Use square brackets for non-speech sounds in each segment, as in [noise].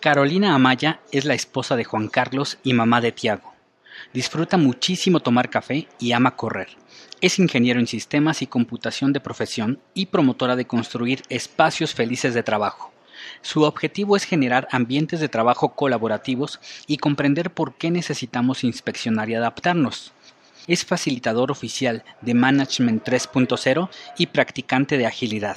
Carolina Amaya es la esposa de Juan Carlos y mamá de Tiago. Disfruta muchísimo tomar café y ama correr. Es ingeniero en sistemas y computación de profesión y promotora de construir espacios felices de trabajo. Su objetivo es generar ambientes de trabajo colaborativos y comprender por qué necesitamos inspeccionar y adaptarnos. Es facilitador oficial de Management 3.0 y practicante de agilidad.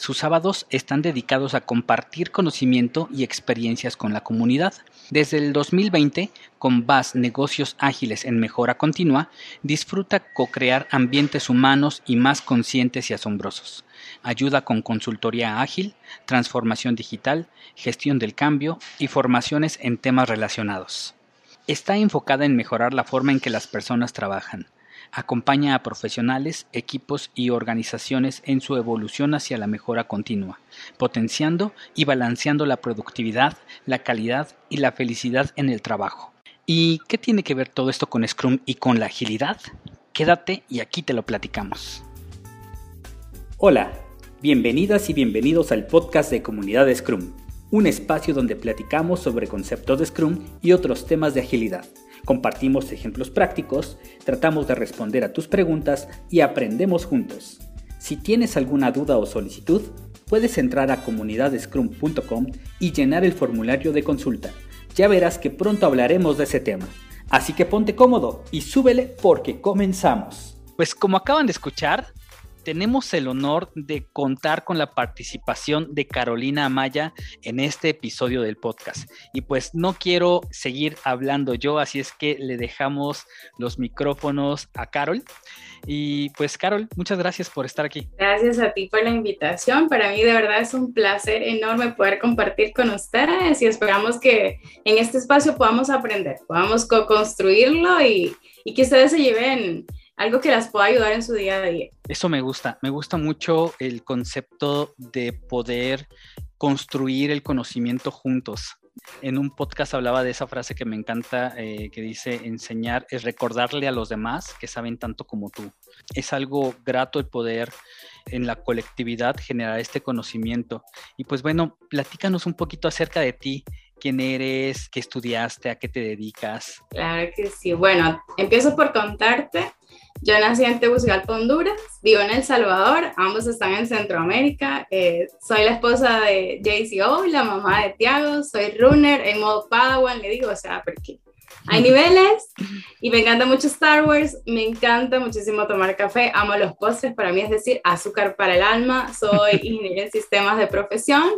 Sus sábados están dedicados a compartir conocimiento y experiencias con la comunidad. Desde el 2020, con VAS Negocios Ágiles en Mejora Continua, disfruta co-crear ambientes humanos y más conscientes y asombrosos. Ayuda con consultoría ágil, transformación digital, gestión del cambio y formaciones en temas relacionados. Está enfocada en mejorar la forma en que las personas trabajan acompaña a profesionales, equipos y organizaciones en su evolución hacia la mejora continua, potenciando y balanceando la productividad, la calidad y la felicidad en el trabajo. ¿Y qué tiene que ver todo esto con Scrum y con la agilidad? Quédate y aquí te lo platicamos. Hola, bienvenidas y bienvenidos al podcast de Comunidad Scrum, un espacio donde platicamos sobre conceptos de Scrum y otros temas de agilidad Compartimos ejemplos prácticos, tratamos de responder a tus preguntas y aprendemos juntos. Si tienes alguna duda o solicitud, puedes entrar a comunidadescrum.com y llenar el formulario de consulta. Ya verás que pronto hablaremos de ese tema. Así que ponte cómodo y súbele porque comenzamos. Pues como acaban de escuchar, tenemos el honor de contar con la participación de Carolina Amaya en este episodio del podcast. Y pues no quiero seguir hablando yo, así es que le dejamos los micrófonos a Carol. Y pues Carol, muchas gracias por estar aquí. Gracias a ti por la invitación. Para mí de verdad es un placer enorme poder compartir con ustedes y esperamos que en este espacio podamos aprender, podamos co-construirlo y, y que ustedes se lleven algo que las pueda ayudar en su día a día. Eso me gusta, me gusta mucho el concepto de poder construir el conocimiento juntos. En un podcast hablaba de esa frase que me encanta, eh, que dice, enseñar es recordarle a los demás que saben tanto como tú. Es algo grato el poder en la colectividad generar este conocimiento. Y pues bueno, platícanos un poquito acerca de ti, quién eres, qué estudiaste, a qué te dedicas. Claro que sí. Bueno, empiezo por contarte yo nací en Tegucigalpa, Honduras, vivo en El Salvador, ambos están en Centroamérica. Eh, soy la esposa de JCO, la mamá de Tiago, soy runner en modo Padawan, le digo, o sea, porque hay niveles y me encanta mucho Star Wars, me encanta muchísimo tomar café, amo los postres, para mí es decir, azúcar para el alma, soy [laughs] ingeniero en sistemas de profesión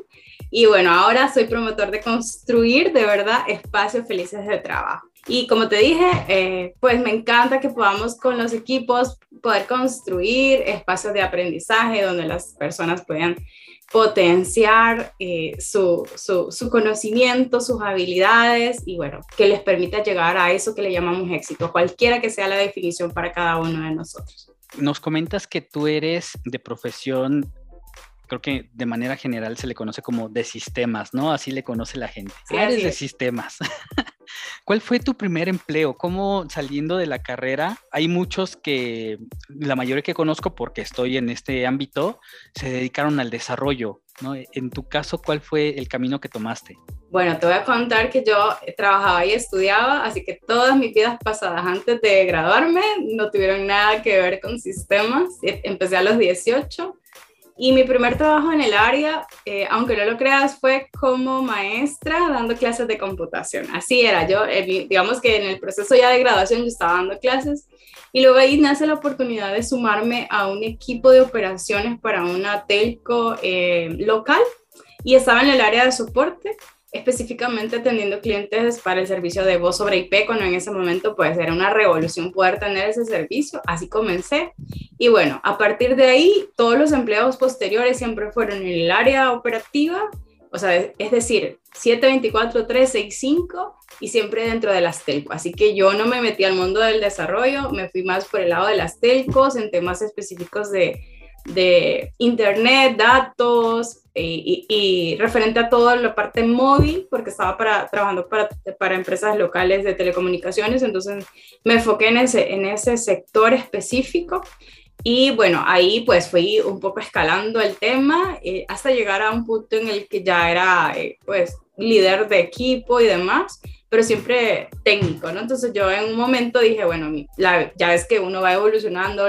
y bueno, ahora soy promotor de construir de verdad espacios felices de trabajo. Y como te dije, eh, pues me encanta que podamos con los equipos poder construir espacios de aprendizaje donde las personas puedan potenciar eh, su, su, su, conocimiento, sus habilidades y bueno, que les permita llegar a eso que le llamamos éxito, cualquiera que sea la definición para cada uno de nosotros. Nos comentas que tú eres de profesión creo que de manera general se le conoce como de sistemas, ¿no? Así le conoce la gente. eres de sistemas. [laughs] ¿Cuál fue tu primer empleo? ¿Cómo saliendo de la carrera? Hay muchos que, la mayoría que conozco porque estoy en este ámbito, se dedicaron al desarrollo, ¿no? En tu caso, ¿cuál fue el camino que tomaste? Bueno, te voy a contar que yo trabajaba y estudiaba, así que todas mis vidas pasadas antes de graduarme no tuvieron nada que ver con sistemas. Empecé a los 18 y mi primer trabajo en el área, eh, aunque no lo creas, fue como maestra dando clases de computación. Así era, yo, eh, digamos que en el proceso ya de graduación yo estaba dando clases y luego ahí nace la oportunidad de sumarme a un equipo de operaciones para una telco eh, local y estaba en el área de soporte específicamente atendiendo clientes para el servicio de voz sobre IP, cuando en ese momento pues era una revolución poder tener ese servicio, así comencé. Y bueno, a partir de ahí, todos los empleados posteriores siempre fueron en el área operativa, o sea, es decir, 724, 365 y siempre dentro de las telcos. Así que yo no me metí al mundo del desarrollo, me fui más por el lado de las telcos en temas específicos de, de internet, datos, y, referente a toda la parte móvil, porque estaba para, trabajando para, para, empresas locales de telecomunicaciones, entonces me enfoqué en ese, en ese sector específico y bueno, ahí pues fui un poco escalando el tema eh, hasta llegar a un punto en el que ya era, eh, pues líder de equipo y demás, pero siempre técnico, ¿no? Entonces yo en un momento dije, bueno, ya ves que uno va evolucionando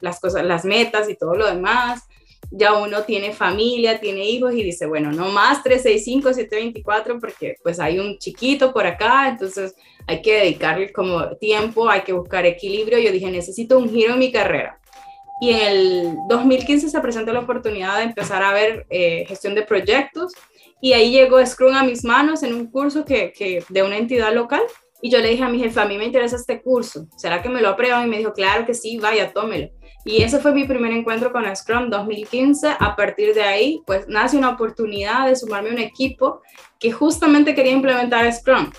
las cosas, las metas y todo lo demás, ya uno tiene familia, tiene hijos y dice, bueno, no más 365, 724 porque pues hay un chiquito por acá, entonces hay que dedicarle como tiempo, hay que buscar equilibrio. Yo dije, necesito un giro en mi carrera. Y en el 2015 se presentó la oportunidad de empezar a ver eh, gestión de proyectos y ahí llegó Scrum a mis manos en un curso que, que, de una entidad local. Y yo le dije a mi jefe, a mí me interesa este curso, ¿será que me lo aprueban? Y me dijo, claro que sí, vaya, tómelo. Y ese fue mi primer encuentro con Scrum 2015. A partir de ahí, pues nace una oportunidad de sumarme a un equipo que justamente quería implementar Scrum.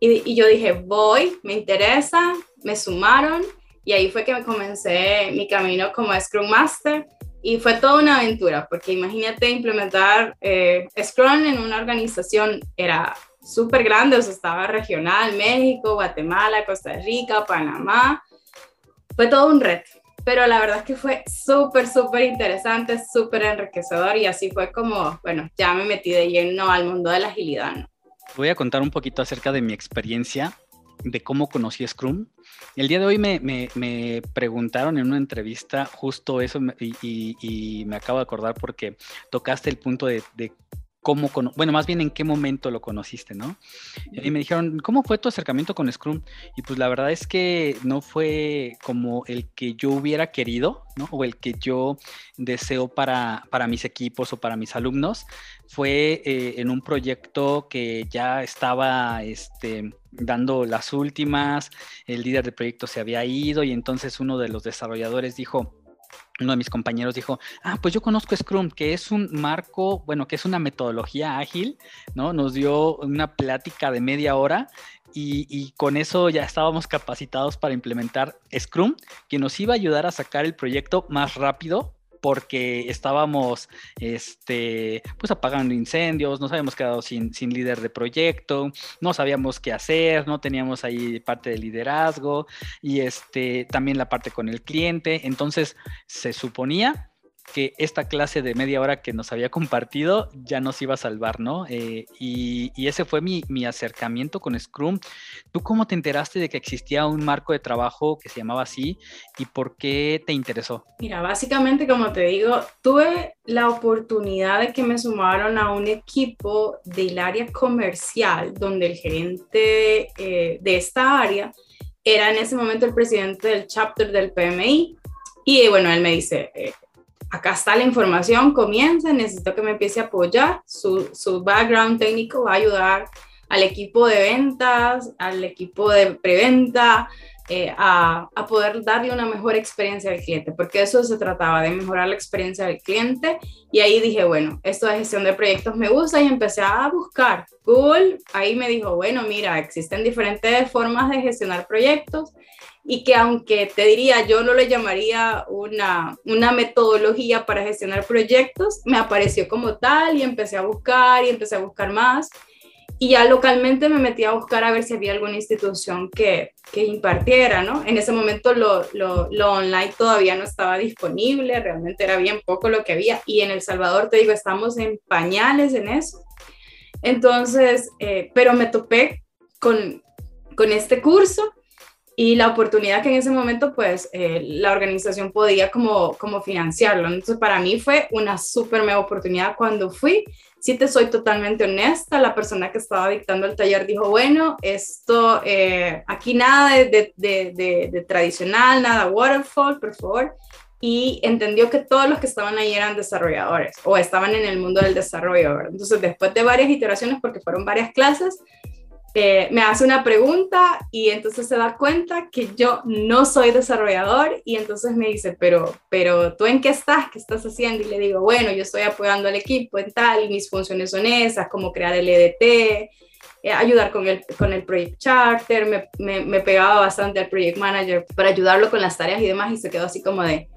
Y, y yo dije, voy, me interesa, me sumaron y ahí fue que me comencé mi camino como Scrum Master y fue toda una aventura, porque imagínate implementar eh, Scrum en una organización, era súper grande, o sea, estaba regional, México, Guatemala, Costa Rica, Panamá, fue todo un reto pero la verdad es que fue súper, súper interesante, súper enriquecedor y así fue como, bueno, ya me metí de lleno al mundo de la agilidad. Voy a contar un poquito acerca de mi experiencia, de cómo conocí Scrum. El día de hoy me, me, preguntaron en una entrevista justo eso y, me acabo de acordar porque tocaste el punto de bueno, más bien en qué momento lo conociste, ¿no? Y me dijeron, ¿cómo fue tu acercamiento con Scrum? Y pues la verdad es que no fue como el que yo hubiera querido, ¿no? O el que yo deseo para, para mis equipos o para mis alumnos. Fue eh, en un proyecto que ya estaba, este, dando las últimas, el líder del proyecto se había ido y entonces uno de los desarrolladores dijo, uno de mis compañeros dijo, ah, pues yo conozco Scrum, que es un marco, bueno, que es una metodología ágil, ¿no? Nos dio una plática de media hora y, con eso ya estábamos capacitados para implementar Scrum, que nos iba a ayudar a sacar el proyecto más rápido porque estábamos este, pues apagando incendios, nos habíamos quedado sin, sin líder de proyecto, no sabíamos qué hacer, no teníamos ahí parte de liderazgo y este, también la parte con el cliente. Entonces se suponía que esta clase de media hora que nos había compartido ya nos iba a salvar, ¿no? Eh, y, ese fue mi, mi, acercamiento con Scrum. ¿Tú cómo te enteraste de que existía un marco de trabajo que se llamaba así y por qué te interesó? Mira, básicamente, como te digo, tuve la oportunidad de que me sumaron a un equipo del área comercial, donde el gerente eh, de esta área era en ese momento el presidente del chapter del PMI. Y bueno, él me dice, eh, acá está la información, comienza, necesito que me empiece a apoyar, su, background técnico va a ayudar al equipo de ventas, al equipo de preventa, eh, a, a, poder darle una mejor experiencia al cliente, porque eso se trataba de mejorar la experiencia del cliente. Y ahí dije, bueno, esto de gestión de proyectos me gusta y empecé a buscar. Google ahí me dijo, bueno, mira, existen diferentes formas de gestionar proyectos y que aunque te diría, yo no le llamaría una, una metodología para gestionar proyectos, me apareció como tal y empecé a buscar y empecé a buscar más. Y ya localmente me metí a buscar a ver si había alguna institución que, que impartiera, ¿no? En ese momento lo, lo, online todavía no estaba disponible, realmente era bien poco lo que había. Y en El Salvador, te digo, estamos en pañales en eso. Entonces, eh, pero me topé con, con este curso y la oportunidad que en ese momento pues eh, la organización podía como, como financiarlo. Entonces para mí fue una súper mega oportunidad cuando fui. Si te soy totalmente honesta, la persona que estaba dictando el taller dijo, bueno, esto, eh, aquí nada de, de, de, de, tradicional, nada waterfall, por favor. Y entendió que todos los que estaban ahí eran desarrolladores o estaban en el mundo del desarrollo. Entonces después de varias iteraciones, porque fueron varias clases, eh, me hace una pregunta y entonces se da cuenta que yo no soy desarrollador y entonces me dice, pero, pero tú en qué estás, qué estás haciendo? Y le digo, bueno, yo estoy apoyando al equipo en tal y mis funciones son esas, como crear el EDT, eh, ayudar con el, con el Project Charter, me, me, pegaba bastante al Project Manager para ayudarlo con las tareas y demás y se quedó así como de,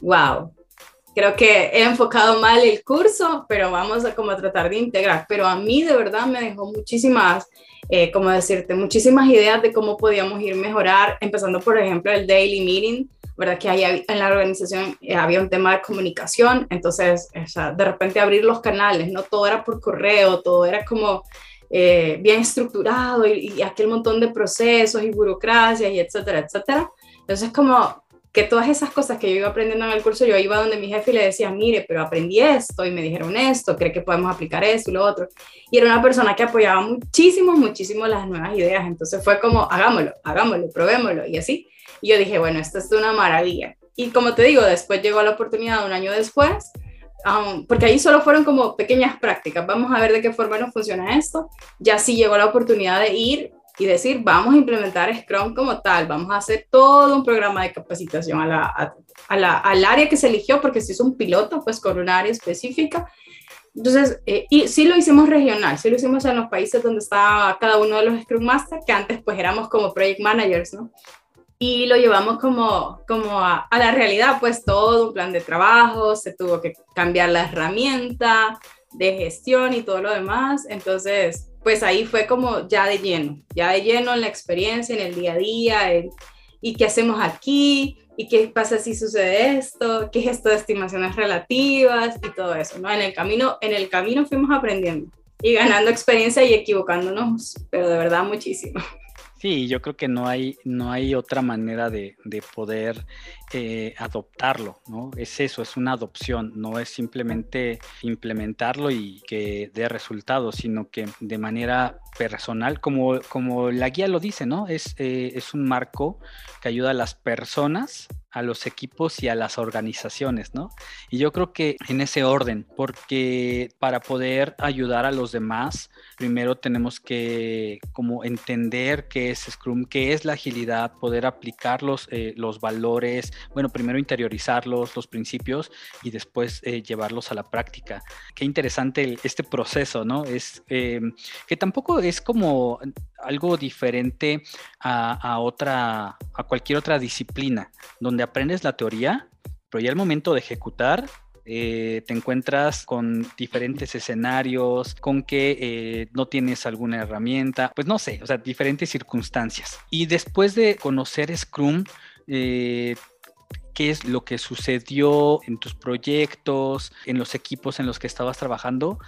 wow. Creo que he enfocado mal el curso, pero vamos a como tratar de integrar. Pero a mí de verdad me dejó muchísimas eh, como decirte, muchísimas ideas de cómo podíamos ir mejorar, empezando por ejemplo el daily meeting. ¿verdad? Que hay, en la organización eh, había un tema de comunicación, entonces, o sea, de repente abrir los canales, no todo era por correo, todo era como eh, bien estructurado y, y, aquel montón de procesos y burocracias y etcétera, etcétera. Entonces, como que todas esas cosas que yo iba aprendiendo en el curso, yo iba donde mi jefe y le decía, mire, pero aprendí esto y me dijeron esto, cree que podemos aplicar esto y lo otro. Y era una persona que apoyaba muchísimo, muchísimo las nuevas ideas. Entonces fue como, hagámoslo, hagámoslo, probémoslo y así. Y yo dije, bueno, esto es una maravilla. Y como te digo, después llegó la oportunidad un año después, um, porque ahí solo fueron como pequeñas prácticas, vamos a ver de qué forma nos funciona esto. Ya sí llegó la oportunidad de ir y decir, vamos a implementar Scrum como tal, vamos a hacer todo un programa de capacitación a la, a, la, al área que se eligió, porque si es un piloto, pues con un área específica. Entonces, eh, y sí lo hicimos regional, sí lo hicimos en los países donde estaba cada uno de los Scrum Master, que antes pues éramos como Project Managers, ¿no? Y lo llevamos como, como a, a la realidad, pues todo un plan de trabajo, se tuvo que cambiar la herramienta de gestión y todo lo demás. Entonces, pues ahí fue como ya de lleno, ya de lleno en la experiencia, en el día a día, y qué hacemos aquí, y qué pasa si sucede esto, qué es esto de estimaciones relativas y todo eso, ¿no? En el camino, en el camino fuimos aprendiendo y ganando experiencia y equivocándonos, pero de verdad muchísimo. Sí, yo creo que no hay, no hay otra manera de, poder eh, adoptarlo, ¿no? Es eso, es una adopción, no es simplemente implementarlo y que dé resultados, sino que de manera personal, como, como la guía lo dice, ¿no? Es, eh, es un marco que ayuda a las personas a los equipos y a las organizaciones, ¿no? Y yo creo que en ese orden, porque para poder ayudar a los demás, primero tenemos que como entender qué es Scrum, qué es la agilidad, poder aplicar los, eh, los valores, bueno, primero interiorizarlos, los principios y después eh, llevarlos a la práctica. Qué interesante este proceso, ¿no? Es eh, que tampoco es como algo diferente a, otra, a cualquier otra disciplina, donde aprendes la teoría, pero ya al momento de ejecutar, eh, te encuentras con diferentes escenarios, con que eh, no tienes alguna herramienta, pues no sé, o sea, diferentes circunstancias. Y después de conocer Scrum, eh, qué es lo que sucedió en tus proyectos, en los equipos en los que estabas trabajando,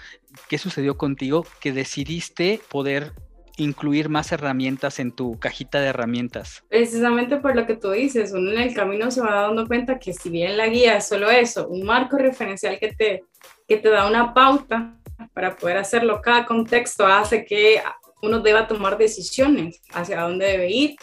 qué sucedió contigo que decidiste poder incluir más herramientas en tu cajita de herramientas? Precisamente por lo que tú dices, uno en el camino se va dando cuenta que si bien la guía es solo eso, un marco referencial que te, que te da una pauta para poder hacerlo, cada contexto hace que uno deba tomar decisiones hacia dónde debe ir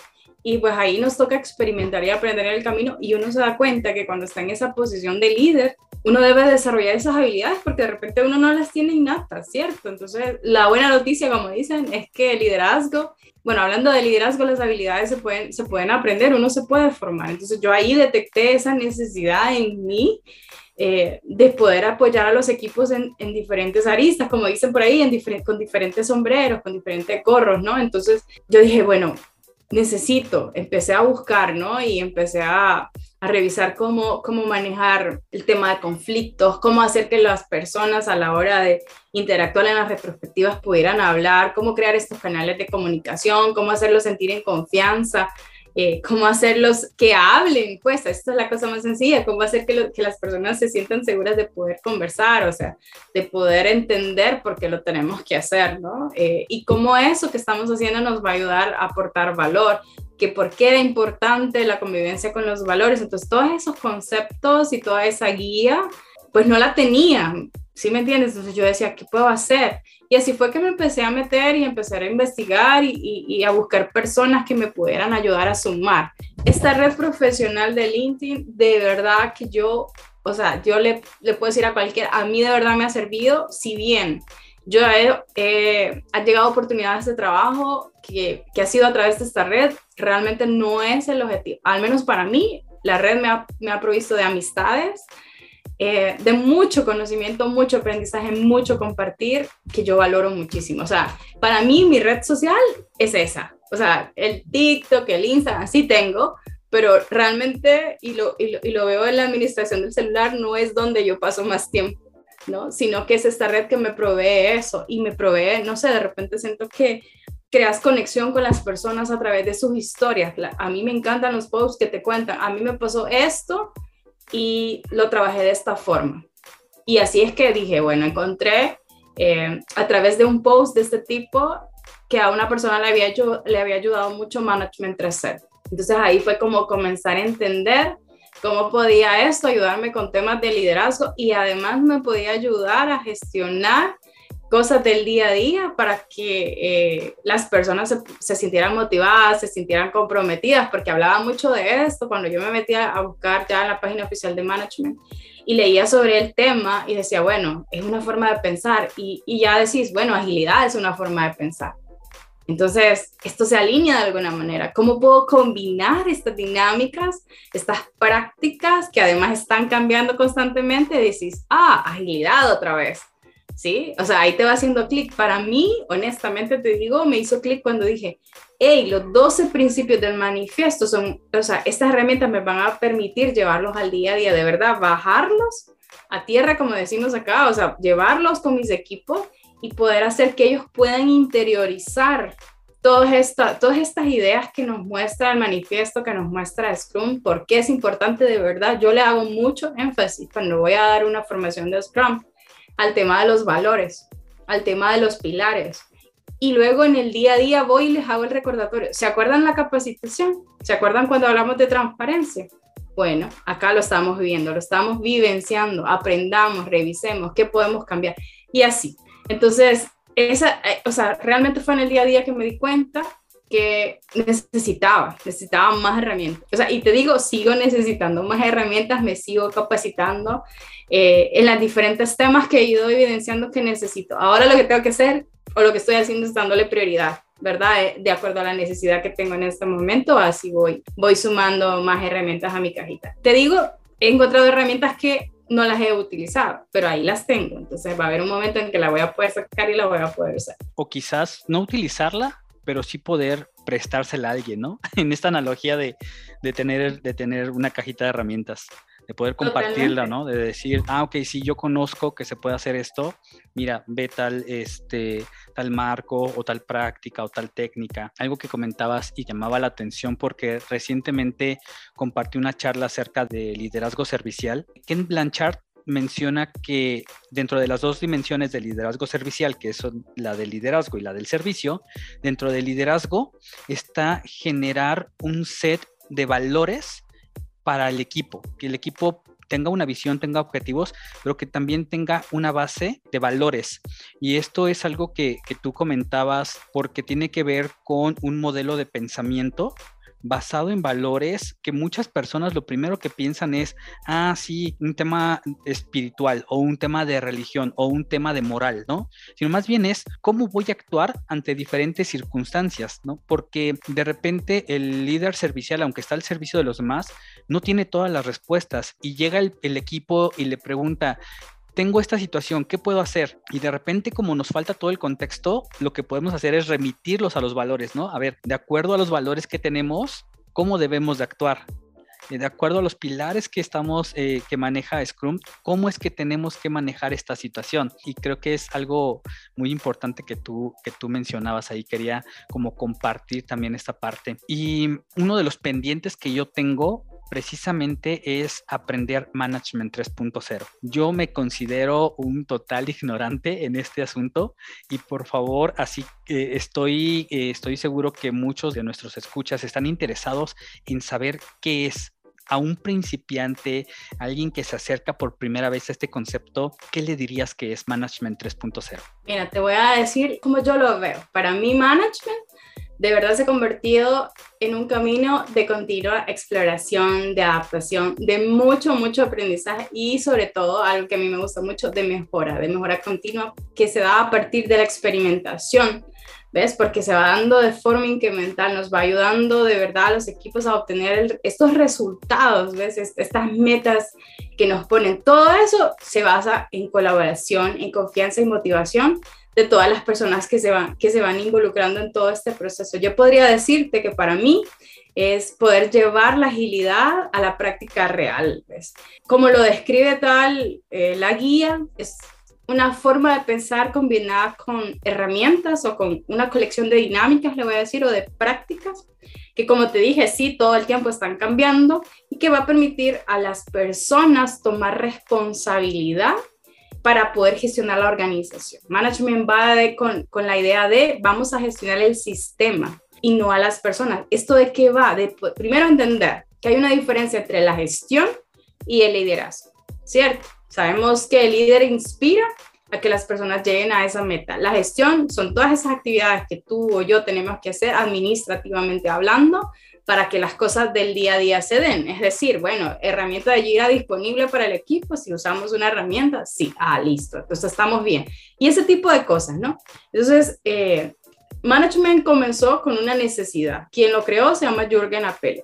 y pues ahí nos toca experimentar y aprender en el camino y uno se da cuenta que cuando está en esa posición de líder, uno debe desarrollar esas habilidades porque de repente uno no las tiene innatas, ¿cierto? Entonces, la buena noticia, como dicen, es que el liderazgo, bueno, hablando de liderazgo, las habilidades se pueden, se pueden aprender, uno se puede formar. Entonces, yo ahí detecté esa necesidad en mí eh, de poder apoyar a los equipos en, en, diferentes aristas, como dicen por ahí, en con diferentes sombreros, con diferentes gorros, ¿no? Entonces, yo dije, bueno, necesito, empecé a buscar, ¿no? Y empecé a, a revisar cómo, cómo manejar el tema de conflictos, cómo hacer que las personas a la hora de interactuar en las retrospectivas pudieran hablar, cómo crear estos canales de comunicación, cómo hacerlos sentir en confianza, eh, cómo hacerlos que hablen, pues esta es la cosa más sencilla, cómo hacer que, que, las personas se sientan seguras de poder conversar, o sea, de poder entender por qué lo tenemos que hacer, ¿no? Eh, y cómo eso que estamos haciendo nos va a ayudar a aportar valor, que por qué era importante la convivencia con los valores. Entonces, todos esos conceptos y toda esa guía, pues no la tenía, ¿sí me entiendes? Entonces yo decía, ¿qué puedo hacer? Y así fue que me empecé a meter y empecé a investigar y, a buscar personas que me pudieran ayudar a sumar. Esta red profesional de LinkedIn, de verdad que yo, o sea, yo le, puedo decir a cualquiera, a mí de verdad me ha servido, si bien yo he, ha llegado oportunidades de trabajo que, ha sido a través de esta red, realmente no es el objetivo, al menos para mí, la red me ha provisto de amistades, eh, de mucho conocimiento, mucho aprendizaje, mucho compartir, que yo valoro muchísimo. O sea, para mí mi red social es esa. O sea, el TikTok, el Instagram, sí tengo, pero realmente, y lo, y lo, y lo veo en la administración del celular, no es donde yo paso más tiempo. ¿no? Sino que es esta red que me provee eso y me provee, no sé, de repente siento que creas conexión con las personas a través de sus historias. a mí me encantan los posts que te cuentan, a mí me pasó esto y lo trabajé de esta forma. Y así es que dije, bueno, encontré eh, a través de un post de este tipo que a una persona le había, le había ayudado mucho Management 3 Entonces ahí fue como comenzar a entender cómo podía esto ayudarme con temas de liderazgo y además me podía ayudar a gestionar cosas del día a día para que eh, las personas se, se, sintieran motivadas, se sintieran comprometidas, porque hablaba mucho de esto cuando yo me metía a buscar ya en la página oficial de management y leía sobre el tema y decía, bueno, es una forma de pensar y, y ya decís, bueno, agilidad es una forma de pensar. Entonces, esto se alinea de alguna manera. ¿Cómo puedo combinar estas dinámicas, estas prácticas que además están cambiando constantemente? Decís, ah, agilidad otra vez ¿sí? O sea, ahí te va haciendo clic. Para mí, honestamente te digo, me hizo clic cuando dije, hey, los 12 principios del manifiesto son, o sea, estas herramientas me van a permitir llevarlos al día a día, de verdad, bajarlos a tierra, como decimos acá, o sea, llevarlos con mis equipos y poder hacer que ellos puedan interiorizar todas, esta, todas estas ideas que nos muestra el manifiesto, que nos muestra Scrum, por qué es importante de verdad. Yo le hago mucho énfasis cuando voy a dar una formación de Scrum al tema de los valores, al tema de los pilares. Y luego en el día a día voy y les hago el recordatorio. ¿Se acuerdan la capacitación? ¿Se acuerdan cuando hablamos de transparencia? Bueno, acá lo estamos viviendo, lo estamos vivenciando, aprendamos, revisemos, qué podemos cambiar. Y así. Entonces, esa, eh, o sea, realmente fue en el día a día que me di cuenta que necesitaba, necesitaba más herramientas. O sea, y te digo, sigo necesitando más herramientas, me sigo capacitando eh, en los diferentes temas que he ido evidenciando que necesito. Ahora lo que tengo que hacer o lo que estoy haciendo es dándole prioridad, ¿verdad? Eh, de acuerdo a la necesidad que tengo en este momento, así voy, voy sumando más herramientas a mi cajita. Te digo, he encontrado herramientas que no las he utilizado, pero ahí las tengo. Entonces va a haber un momento en que la voy a poder sacar y la voy a poder usar. O quizás no utilizarla, pero sí poder prestársela a alguien, ¿no? [laughs] En esta analogía de, tener, de tener una cajita de herramientas, de poder compartirla, ¿no? De decir, ah, ok, sí, yo conozco que se puede hacer esto, mira, ve tal, este, tal marco o tal práctica o tal técnica. Algo que comentabas y llamaba la atención porque recientemente compartí una charla acerca de liderazgo servicial. Ken Blanchard menciona que dentro de las dos dimensiones del liderazgo servicial, que son la del liderazgo y la del servicio, dentro del liderazgo está generar un set de valores para el equipo, que el equipo tenga una visión, tenga objetivos, pero que también tenga una base de valores. Y esto es algo que, que tú comentabas porque tiene que ver con un modelo de pensamiento basado en valores que muchas personas lo primero que piensan es, ah, sí, un tema espiritual o un tema de religión o un tema de moral, ¿no? Sino más bien es cómo voy a actuar ante diferentes circunstancias, ¿no? Porque de repente el líder servicial, aunque está al servicio de los demás, no tiene todas las respuestas y llega el, el equipo y le pregunta, tengo esta situación, ¿qué puedo hacer? Y de repente, como nos falta todo el contexto, lo que podemos hacer es remitirlos a los valores, ¿no? A ver, de acuerdo a los valores que tenemos, ¿cómo debemos de actuar? Eh, de acuerdo a los pilares que estamos, eh, que maneja Scrum, cómo es que tenemos que manejar esta situación. Y creo que es algo muy importante que tú, que tú mencionabas ahí. Quería como compartir también esta parte. Y uno de los pendientes que yo tengo precisamente es aprender Management 3.0. Yo me considero un total ignorante en este asunto y por favor, así que estoy, eh, estoy seguro que muchos de nuestros escuchas están interesados en saber qué es a un principiante, alguien que se acerca por primera vez a este concepto, ¿qué le dirías que es Management 3.0? Mira, te voy a decir cómo yo lo veo. Para mí, Management de verdad se ha convertido en un camino de continua exploración, de adaptación, de mucho, mucho aprendizaje y sobre todo algo que a mí me gusta mucho, de mejora, de mejora continua que se da a partir de la experimentación. ¿Ves? Porque se va dando de forma incremental, nos va ayudando de verdad a los equipos a obtener estos resultados, ¿ves? Estas metas que nos ponen. Todo eso se basa en colaboración, en confianza y motivación de todas las personas que se van, que se van involucrando en todo este proceso. Yo podría decirte que para mí es poder llevar la agilidad a la práctica real. Como lo describe tal eh, la guía, es una forma de pensar combinada con herramientas o con una colección de dinámicas, le voy a decir, o de prácticas, que como te dije, sí, todo el tiempo están cambiando y que va a permitir a las personas tomar responsabilidad para poder gestionar la organización. Management va con, con la idea de vamos a gestionar el sistema y no a las personas. ¿Esto de qué va? De primero entender que hay una diferencia entre la gestión y el liderazgo, ¿cierto? Sabemos que el líder inspira a que las personas lleguen a esa meta. La gestión son todas esas actividades que tú o yo tenemos que hacer administrativamente hablando para que las cosas del día a día se den. Es decir, bueno, herramienta de Jira disponible para el equipo, si usamos una herramienta, sí, ah, listo, entonces estamos bien. Y ese tipo de cosas, ¿no? Entonces, eh, Management comenzó con una necesidad. Quien lo creó se llama Jürgen Appel.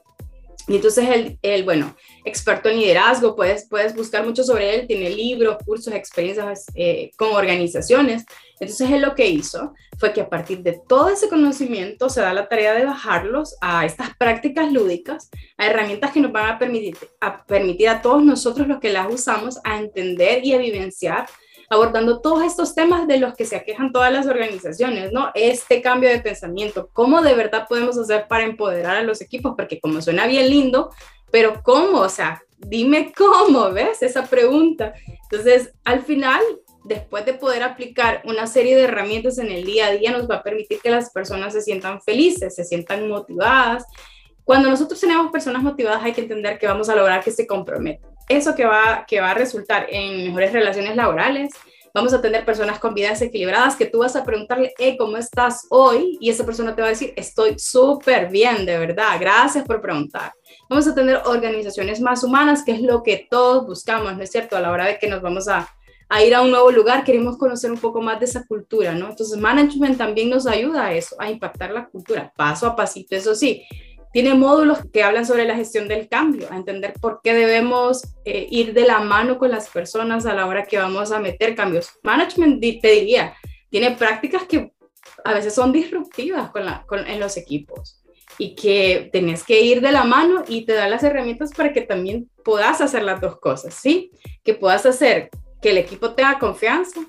Y entonces él, bueno, experto en liderazgo, puedes, puedes buscar mucho sobre él, tiene libros, cursos, experiencias eh, con organizaciones. Entonces él lo que hizo fue que a partir de todo ese conocimiento se da la tarea de bajarlos a estas prácticas lúdicas, a herramientas que nos van a permitir a, permitir a todos nosotros los que las usamos a entender y a vivenciar abordando todos estos temas de los que se aquejan todas las organizaciones, ¿no? Este cambio de pensamiento, ¿cómo de verdad podemos hacer para empoderar a los equipos? Porque como suena bien lindo, pero ¿cómo? O sea, dime [laughs] cómo, ¿ves? Esa pregunta. Entonces, al final, después de poder aplicar una serie de herramientas en el día a día, nos va a permitir que las personas se sientan felices, se sientan motivadas. Cuando nosotros tenemos personas motivadas, hay que entender que vamos a lograr que se comprometan eso que va, que va a resultar en mejores relaciones laborales. Vamos a tener personas con vidas equilibradas que tú vas a preguntarle, hey, ¿cómo estás hoy? Y esa persona te va a decir, estoy súper bien, de verdad, gracias por preguntar. Vamos a tener organizaciones más humanas, que es lo que todos buscamos, ¿no es cierto? A la hora de que nos vamos a, a ir a un nuevo lugar, queremos conocer un poco más de esa cultura, ¿no? Entonces, management también nos ayuda a eso, a impactar la cultura, paso a pasito, eso sí tiene módulos que hablan sobre la gestión del cambio, a entender por qué debemos eh, ir de la mano con las personas a la hora que vamos a meter cambios. Management, te diría, tiene prácticas que a veces son disruptivas con en los equipos y que tenés que ir de la mano y te da las herramientas para que también puedas hacer las dos cosas, ¿sí? Que puedas hacer que el equipo tenga confianza,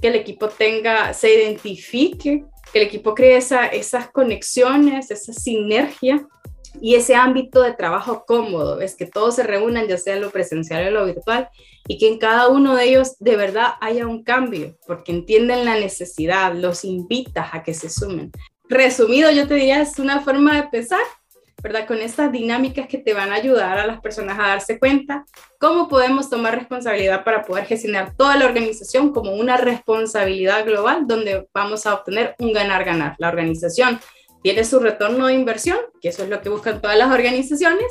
que el equipo tenga, se identifique, que el equipo cree esas conexiones, esa sinergia y ese ámbito de trabajo cómodo, es que todos se reúnan, ya sea lo presencial o lo virtual, y que en cada uno de ellos de verdad haya un cambio, porque entienden la necesidad, los invitas a que se sumen. Resumido, yo te diría, es una forma de pensar, ¿verdad? Con estas dinámicas que te van a ayudar a las personas a darse cuenta cómo podemos tomar responsabilidad para poder gestionar toda la organización como una responsabilidad global donde vamos a obtener un ganar-ganar. La organización tiene su retorno de inversión, que eso es lo que buscan todas las organizaciones,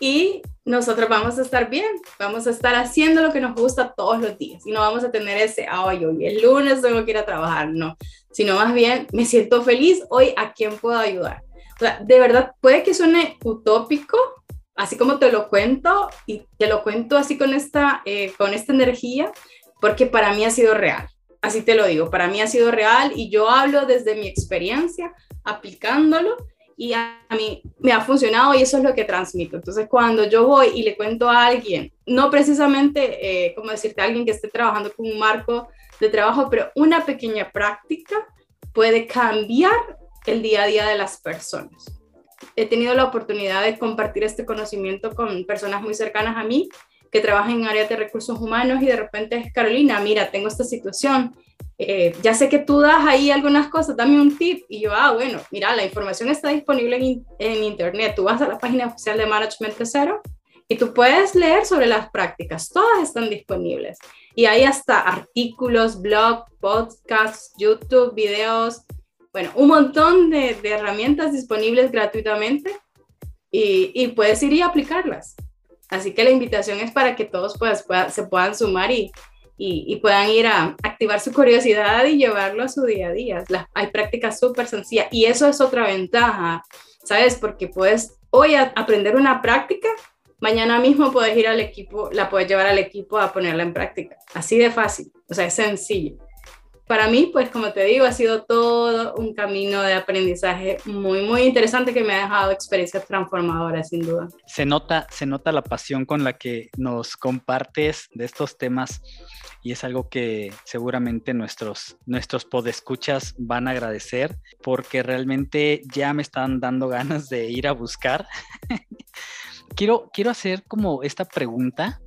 y nosotros vamos a estar bien, vamos a estar haciendo lo que nos gusta todos los días y no vamos a tener ese, ay, hoy el lunes tengo que ir a trabajar, no, sino más bien me siento feliz, hoy a quién puedo ayudar. De verdad, puede que suene utópico, así como te lo cuento y te lo cuento así con esta, eh, con esta energía, porque para mí ha sido real. Así te lo digo, para mí ha sido real y yo hablo desde mi experiencia, aplicándolo y a, mí me ha funcionado y eso es lo que transmito. Entonces, cuando yo voy y le cuento a alguien, no precisamente, eh, como decirte, a alguien que esté trabajando con un marco de trabajo, pero una pequeña práctica puede cambiar el día a día de las personas. He tenido la oportunidad de compartir este conocimiento con personas muy cercanas a mí que trabajan en áreas de recursos humanos y de repente es Carolina, mira, tengo esta situación eh, ya sé que tú das ahí algunas cosas, dame un tip. Y yo, ah, bueno, mira, la información está disponible en, en internet. Tú vas a la página oficial de Management Cero y tú puedes leer sobre las prácticas. Todas están disponibles. Y hay hasta artículos, blog, podcasts, YouTube, videos, bueno, un montón de, de herramientas disponibles gratuitamente y, y, puedes ir y aplicarlas. Así que la invitación es para que todos pues, se puedan sumar y, y, puedan ir a activar su curiosidad y llevarlo a su día a día. hay prácticas súper sencillas y eso es otra ventaja, ¿sabes? Porque puedes hoy aprender una práctica, mañana mismo puedes ir al equipo, la puedes llevar al equipo a ponerla en práctica. Así de fácil, o sea, es sencillo. Para mí, pues como te digo, ha sido todo un camino de aprendizaje muy, muy interesante que me ha dejado experiencias transformadoras, sin duda. Se nota, se nota la pasión con la que nos compartes de estos temas y es algo que seguramente nuestros, nuestros podescuchas van a agradecer porque realmente ya me están dando ganas de ir a buscar. [laughs] quiero, quiero hacer como esta pregunta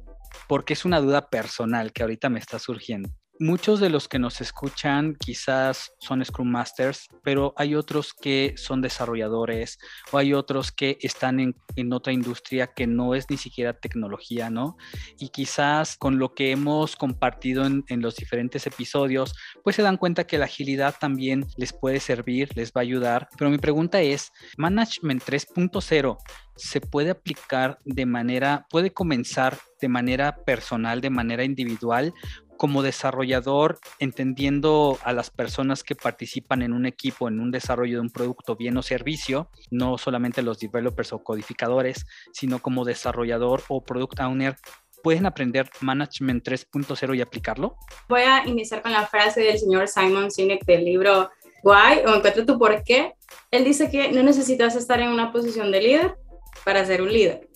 porque es una duda personal que ahorita me está surgiendo. Muchos de los que nos escuchan quizás son Scrum Masters, pero hay otros que son desarrolladores o hay otros que están en, otra industria que no es ni siquiera tecnología, ¿no? Y quizás con lo que hemos compartido en, en los diferentes episodios, pues se dan cuenta que la agilidad también les puede servir, les va a ayudar. Pero mi pregunta es, Management 3.0 se puede aplicar de manera, puede comenzar de manera personal, de manera individual, como desarrollador, entendiendo a las personas que participan en un equipo, en un desarrollo de un producto, bien o servicio, no solamente los developers o codificadores, sino como desarrollador o product owner, ¿pueden aprender Management 3.0 y aplicarlo? Voy a iniciar con la frase del señor Simon Sinek del libro Why o Encuentra tu por qué. Él dice que no necesitas estar en una posición de líder para ser un líder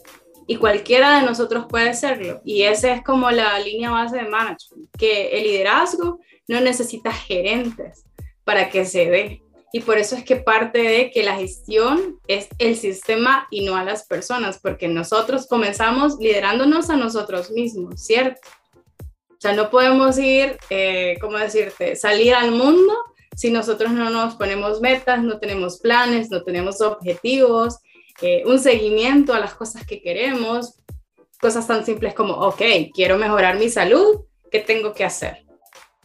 y cualquiera de nosotros puede serlo. Y esa es como la línea base de management, que el liderazgo no necesita gerentes para que se dé. Y por eso es que parte de que la gestión es el sistema y no a las personas, porque nosotros comenzamos liderándonos a nosotros mismos, ¿cierto? O sea, no podemos ir, eh, ¿cómo decirte?, salir al mundo si nosotros no nos ponemos metas, no tenemos planes, no tenemos objetivos, eh, un seguimiento a las cosas que queremos, cosas tan simples como, ok, quiero mejorar mi salud, ¿qué tengo que hacer?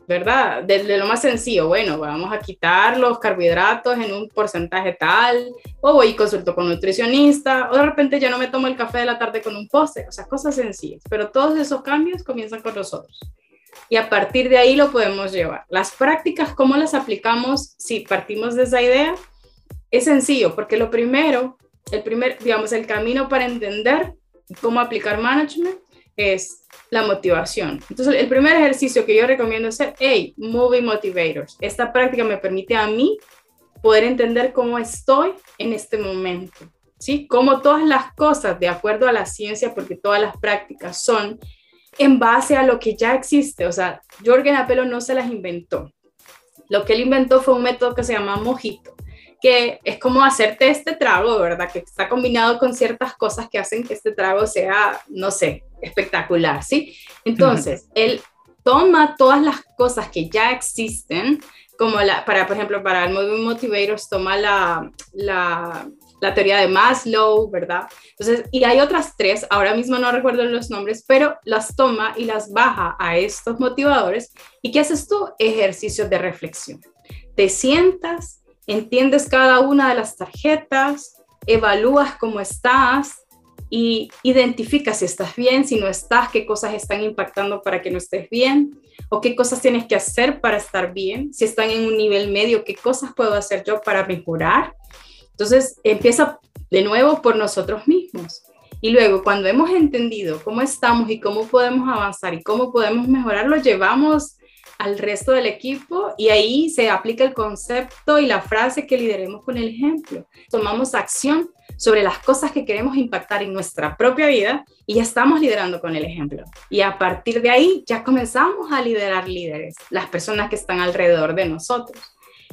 ¿Verdad? Desde lo más sencillo, bueno, vamos a quitar los carbohidratos en un porcentaje tal, o voy y consulto con un nutricionista, o de repente ya no me tomo el café de la tarde con un postre, o sea, cosas sencillas, pero todos esos cambios comienzan con nosotros. Y a partir de ahí lo podemos llevar. Las prácticas, ¿cómo las aplicamos si partimos de esa idea? Es sencillo, porque lo primero el primer, digamos, el camino para entender cómo aplicar management es la motivación. Entonces, el primer ejercicio que yo recomiendo hacer, hey, Movie Motivators. Esta práctica me permite a mí poder entender cómo estoy en este momento, ¿sí? Cómo todas las cosas, de acuerdo a la ciencia, porque todas las prácticas son en base a lo que ya existe. O sea, Jorgen Apelo no se las inventó. Lo que él inventó fue un método que se llama mojito que es como hacerte este trago, ¿verdad? Que está combinado con ciertas cosas que hacen que este trago sea, no sé, espectacular, ¿sí? Entonces, él toma todas las cosas que ya existen, como la, para, por ejemplo, para el Moving Motivators toma la, la, la teoría de Maslow, ¿verdad? Entonces, y hay otras tres, ahora mismo no recuerdo los nombres, pero las toma y las baja a estos motivadores. ¿Y qué haces tú? Ejercicios de reflexión. Te sientas entiendes cada una de las tarjetas, evalúas cómo estás y identificas si estás bien, si no estás, qué cosas están impactando para que no estés bien o qué cosas tienes que hacer para estar bien, si están en un nivel medio, qué cosas puedo hacer yo para mejorar. Entonces empieza de nuevo por nosotros mismos. Y luego, cuando hemos entendido cómo estamos y cómo podemos avanzar y cómo podemos mejorar, lo llevamos al resto del equipo y ahí se aplica el concepto y la frase que lideremos con el ejemplo. Tomamos acción sobre las cosas que queremos impactar en nuestra propia vida y ya estamos liderando con el ejemplo. Y a partir de ahí ya comenzamos a liderar líderes, las personas que están alrededor de nosotros.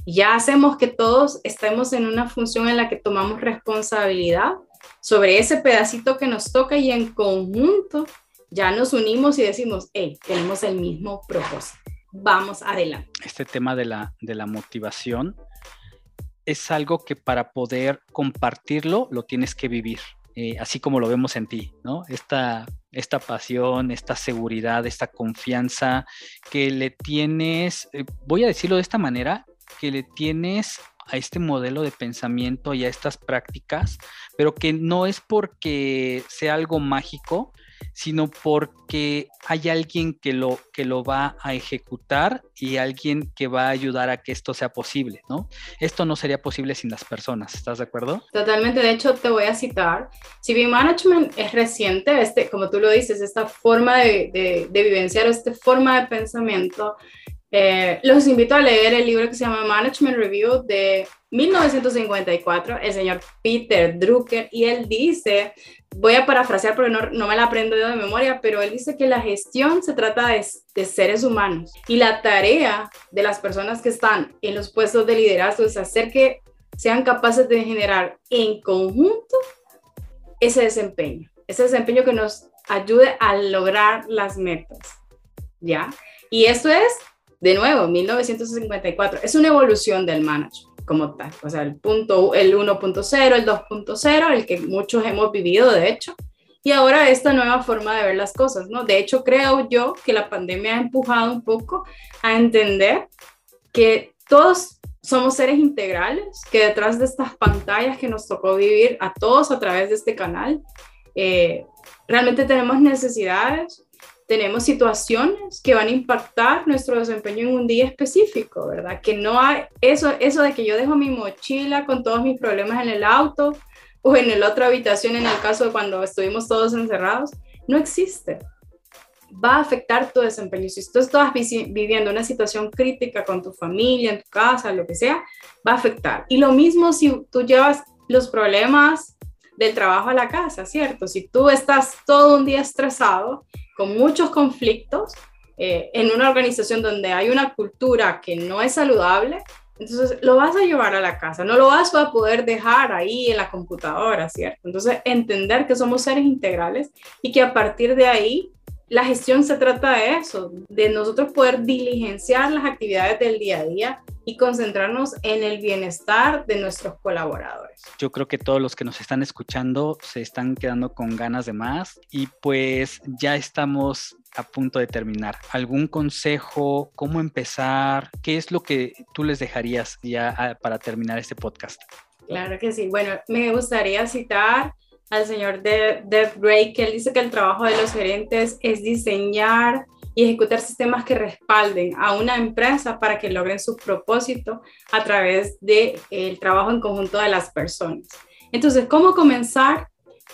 Ya hacemos que todos estemos en una función en la que tomamos responsabilidad sobre ese pedacito que nos toca y en conjunto ya nos unimos y decimos, hey, tenemos el mismo propósito vamos adelante. Este tema de la, de la motivación es algo que para poder compartirlo lo tienes que vivir, eh, así como lo vemos en ti, ¿no? Esta, esta pasión, esta seguridad, esta confianza que le tienes, eh, voy a decirlo de esta manera, que le tienes a este modelo de pensamiento y a estas prácticas, pero que no es porque sea algo mágico, sino porque hay alguien que lo, que lo va a ejecutar y alguien que va a ayudar a que esto sea posible, ¿no? Esto no sería posible sin las personas, ¿estás de acuerdo? Totalmente, de hecho te voy a citar, si bien management es reciente, este, como tú lo dices, esta forma de, de, de vivenciar, esta forma de pensamiento, Eh, los invito a leer el libro que se llama Management Review de 1954, el señor Peter Drucker, y él dice, voy a parafrasear porque no, no me la aprendo de memoria, pero él dice que la gestión se trata de, de, seres humanos y la tarea de las personas que están en los puestos de liderazgo es hacer que sean capaces de generar en conjunto ese desempeño, ese desempeño que nos ayude a lograr las metas, ¿ya? Y esto es de nuevo, 1954, es una evolución del management como tal, o sea, el punto, el 1.0, el 2.0, el que muchos hemos vivido, de hecho, y ahora esta nueva forma de ver las cosas, ¿no? De hecho, creo yo que la pandemia ha empujado un poco a entender que todos somos seres integrales, que detrás de estas pantallas que nos tocó vivir a todos a través de este canal, eh, realmente tenemos necesidades, tenemos situaciones que van a impactar nuestro desempeño en un día específico, ¿verdad? Que no hay eso, eso de que yo dejo mi mochila con todos mis problemas en el auto o en la otra habitación en el caso de cuando estuvimos todos encerrados, no existe. Va a afectar tu desempeño. Si tú estás viviendo una situación crítica con tu familia, en tu casa, lo que sea, va a afectar. Y lo mismo si tú llevas los problemas del trabajo a la casa, ¿cierto? Si tú estás todo un día estresado, muchos conflictos, eh, en una organización donde hay una cultura que no es saludable, entonces lo vas a llevar a la casa, no lo vas a poder dejar ahí en la computadora, ¿cierto? Entonces entender que somos seres integrales y que a partir de ahí la gestión se trata de eso, de nosotros poder diligenciar las actividades del día a día y concentrarnos en el bienestar de nuestros colaboradores. Yo creo que todos los que nos están escuchando se están quedando con ganas de más y pues ya estamos a punto de terminar. ¿Algún consejo? ¿Cómo empezar? ¿Qué es lo que tú les dejarías ya ah, para terminar este podcast? Claro que sí. Bueno, me gustaría citar al señor Deb que él dice que el trabajo de los gerentes es diseñar y ejecutar sistemas que respalden a una empresa para que logren su propósito a través del el trabajo en conjunto de las personas. Entonces, ¿cómo comenzar?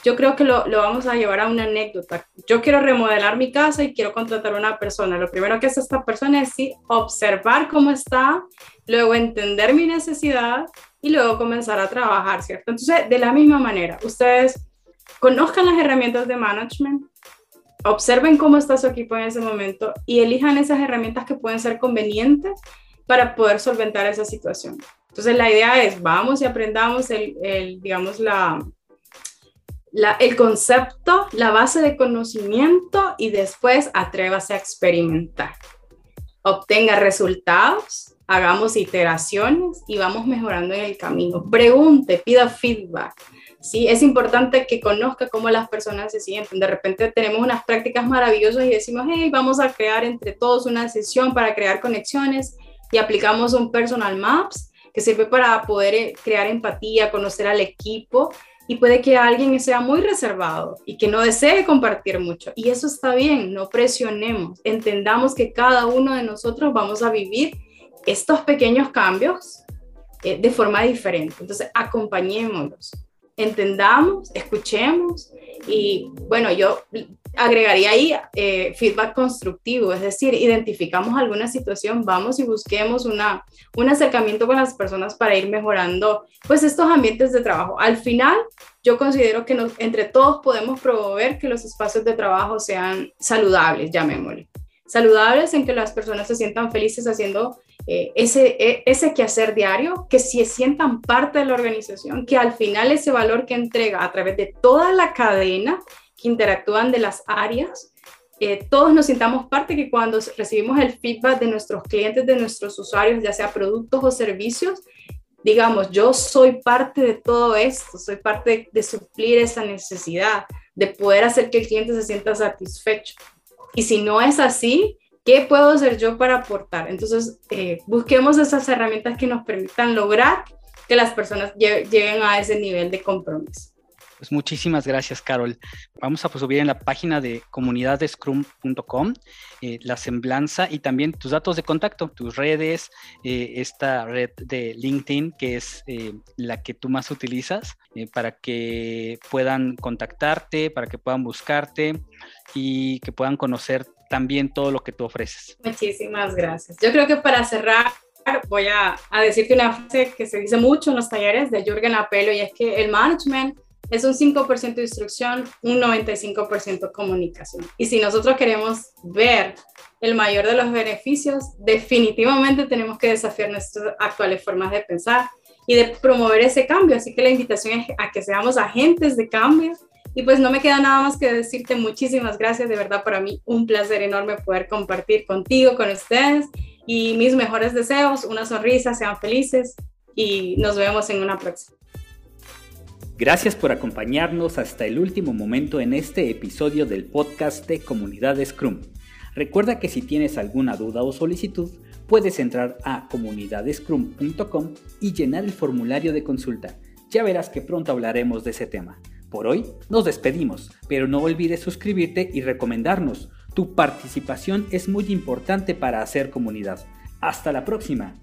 Yo creo que lo, lo, vamos a llevar a una anécdota. Yo quiero remodelar mi casa y quiero contratar a una persona. Lo primero que hace esta persona es sí, observar cómo está, luego entender mi necesidad y luego comenzar a trabajar, ¿cierto? Entonces, de la misma manera, ustedes conozcan las herramientas de management, observen cómo está su equipo en ese momento y elijan esas herramientas que pueden ser convenientes para poder solventar esa situación. Entonces la idea es, vamos y aprendamos el, digamos, la, la, el concepto, la base de conocimiento y después atrévase a experimentar. Obtenga resultados, hagamos iteraciones y vamos mejorando en el camino. Pregunte, pida feedback ¿sí? Es importante que conozca cómo las personas se sienten. De repente tenemos unas prácticas maravillosas y decimos, hey, vamos a crear entre todos una sesión para crear conexiones y aplicamos un personal maps que sirve para poder eh, crear empatía, conocer al equipo y puede que alguien sea muy reservado y que no desee compartir mucho. Y eso está bien, no presionemos, entendamos que cada uno de nosotros vamos a vivir estos pequeños cambios eh, de forma diferente. Entonces, acompañémoslos entendamos, escuchemos y bueno, yo agregaría ahí eh, feedback constructivo, es decir, identificamos alguna situación, vamos y busquemos una, un acercamiento con las personas para ir mejorando pues estos ambientes de trabajo. Al final, yo considero que entre todos podemos promover que los espacios de trabajo sean saludables, llamémosle. Saludables en que las personas se sientan felices haciendo eh, ese, e, ese quehacer diario, que se sientan parte de la organización, que al final ese valor que entrega a través de toda la cadena que interactúan de las áreas, eh, todos nos sintamos parte, que cuando recibimos el feedback de nuestros clientes, de nuestros usuarios, ya sea productos o servicios, digamos, yo soy parte de todo esto, soy parte de, de suplir esa necesidad, de poder hacer que el cliente se sienta satisfecho. Y si no es así, ¿Qué puedo hacer yo para aportar? Entonces, eh, busquemos esas herramientas que nos permitan lograr que las personas lleguen a ese nivel de compromiso. Pues muchísimas gracias, Carol. Vamos a subir en la página de comunidadescrum.com eh, la semblanza y también tus datos de contacto, tus redes, eh, esta red de LinkedIn, que es la que tú más utilizas, para que puedan contactarte, para que puedan buscarte y que puedan conocer también todo lo que tú ofreces. Muchísimas gracias. Yo creo que para cerrar voy a, a decirte una frase que se dice mucho en los talleres de Jürgen Apelo y es que el management es un 5% de instrucción, un 95% comunicación. Y si nosotros queremos ver el mayor de los beneficios, definitivamente tenemos que desafiar nuestras actuales formas de pensar y de promover ese cambio. Así que la invitación es a que seamos agentes de cambio. Y pues no me queda nada más que decirte muchísimas gracias, de verdad para mí un placer enorme poder compartir contigo, con ustedes y mis mejores deseos, una sonrisa, sean felices y nos vemos en una próxima. Gracias por acompañarnos hasta el último momento en este episodio del podcast de Comunidad Scrum. Recuerda que si tienes alguna duda o solicitud, puedes entrar a comunidadescrum.com y llenar el formulario de consulta. Ya verás que pronto hablaremos de ese tema. Por hoy nos despedimos, pero no olvides suscribirte y recomendarnos. Tu participación es muy importante para hacer comunidad. Hasta la próxima.